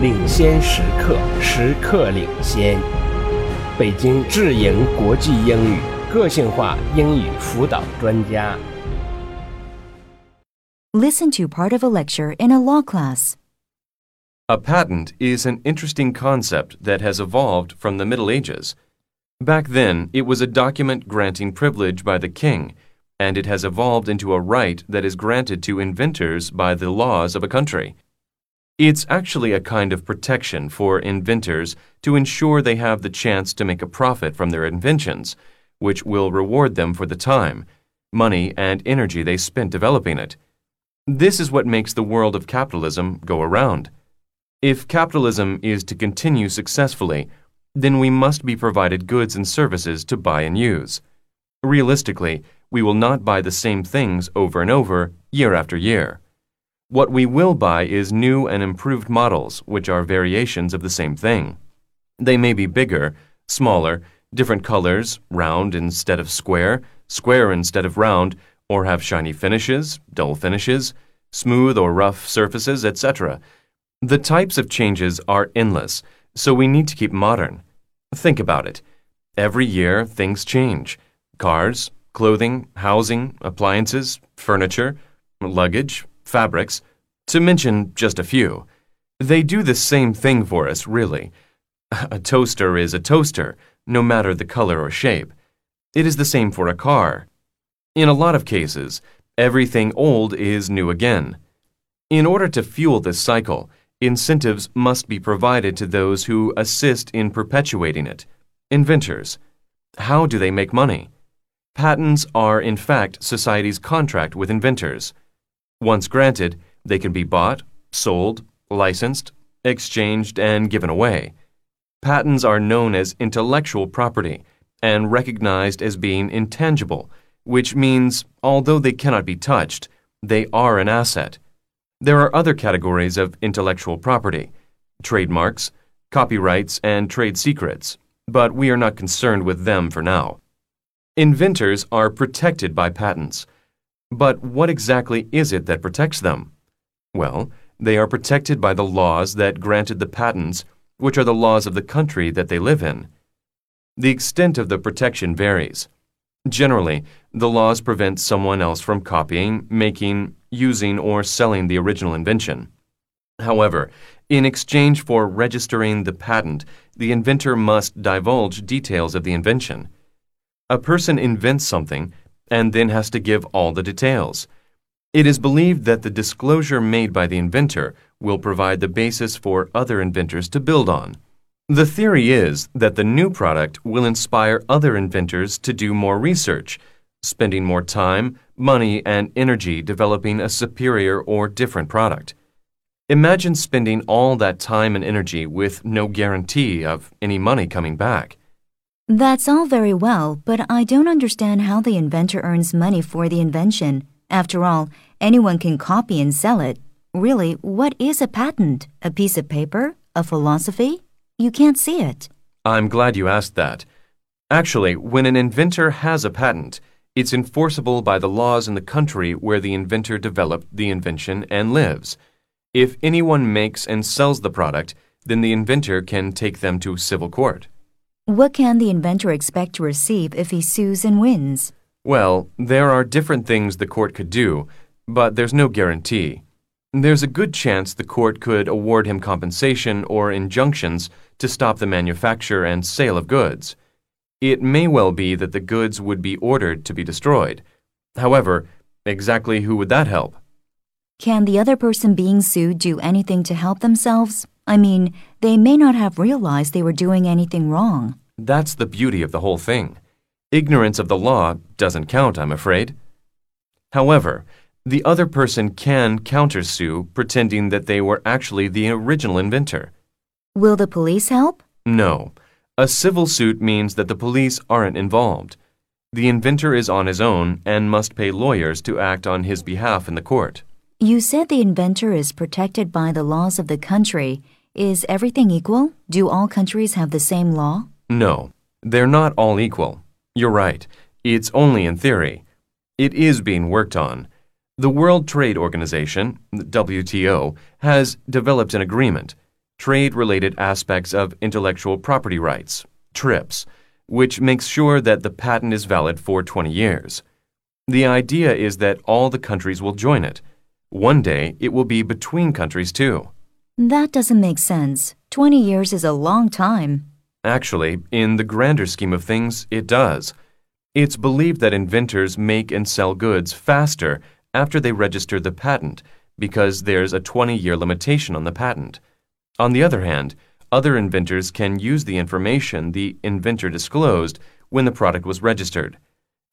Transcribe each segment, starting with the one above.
领先时刻，时刻领先。北京智盈国际英语个性化英语辅导专家。 Listen to part of a lecture in a law class. A patent is an interesting concept that has evolved from the Middle Ages. Back then, it was a document granting privilege by the king, and it has evolved into a right that is granted to inventors by the laws of a country. It's actually a kind of protection for inventors to ensure they have the chance to make a profit from their inventions, which will reward them for the time, money, and energy they spent developing it. This is what makes the world of capitalism go around. If capitalism is to continue successfully, then we must be provided goods and services to buy and use. Realistically, we will not buy the same things over and over, year after year. What we will buy is new and improved models, which are variations of the same thing. They may be bigger, smaller, different colors, round instead of square, square instead of round, or have shiny finishes, dull finishes, smooth or rough surfaces, etc. The types of changes are endless, so we need to keep modern. Think about it. Every year, things change cars, clothing, housing, appliances, furniture, luggage, fabrics, to mention just a few. They do the same thing for us, really. A toaster is a toaster, no matter the color or shape. It is the same for a car. In a lot of cases, everything old is new again. In order to fuel this cycle, incentives must be provided to those who assist in perpetuating it. Inventors. How do they make money? Patents are, in fact, society's contract with inventors. Once granted, they can be bought, sold, licensed, exchanged, and given away. Patents are known as intellectual property and recognized as being intangible, which means, although they cannot be touched, they are an asset. There are other categories of intellectual property trademarks, copyrights, and trade secrets, but we are not concerned with them for now. Inventors are protected by patents. But what exactly is it that protects them? Well, they are protected by the laws that granted the patents, which are the laws of the country that they live in. The extent of the protection varies. Generally, the laws prevent someone else from copying, making, using, or selling the original invention. However, in exchange for registering the patent, the inventor must divulge details of the invention. A person invents something and then has to give all the details. It is believed that the disclosure made by the inventor will provide the basis for other inventors to build on. The theory is that the new product will inspire other inventors to do more research, spending more time, money, and energy developing a superior or different product. Imagine spending all that time and energy with no guarantee of any money coming back. That's all very well, but I don't understand how the inventor earns money for the invention. After all, anyone can copy and sell it. Really, what is a patent? A piece of paper? A philosophy? You can't see it. I'm glad you asked that. Actually, when an inventor has a patent, it's enforceable by the laws in the country where the inventor developed the invention and lives. If anyone makes and sells the product, then the inventor can take them to civil court. What can the inventor expect to receive if he sues and wins? Well, there are different things the court could do, but there's no guarantee. There's a good chance the court could award him compensation or injunctions to stop the manufacture and sale of goods. It may well be that the goods would be ordered to be destroyed. However, exactly who would that help? Can the other person being sued do anything to help themselves? I mean, they may not have realized they were doing anything wrong. That's the beauty of the whole thing. Ignorance of the law doesn't count, I'm afraid. However, the other person can countersue pretending that they were actually the original inventor. Will the police help? No. A civil suit means that the police aren't involved. The inventor is on his own and must pay lawyers to act on his behalf in the court. You said the inventor is protected by the laws of the country. Is everything equal? Do all countries have the same law? No, they're not all equal. You're right. It's only in theory. It is being worked on. The World Trade Organization, WTO, has developed an agreement. trade related aspects of intellectual property rights, TRIPS, which makes sure that the patent is valid for 20 years. The idea is that all the countries will join it. One day, it will be between countries too. That doesn't make sense. 20 years is a long time. Actually, in the grander scheme of things, it does. It's believed that inventors make and sell goods faster after they register the patent because there's a 20 year limitation on the patent. On the other hand, other inventors can use the information the inventor disclosed when the product was registered.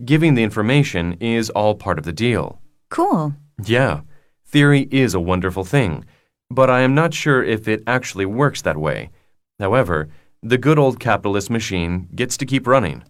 Giving the information is all part of the deal. Cool. Yeah, theory is a wonderful thing, but I am not sure if it actually works that way. However, the good old capitalist machine gets to keep running.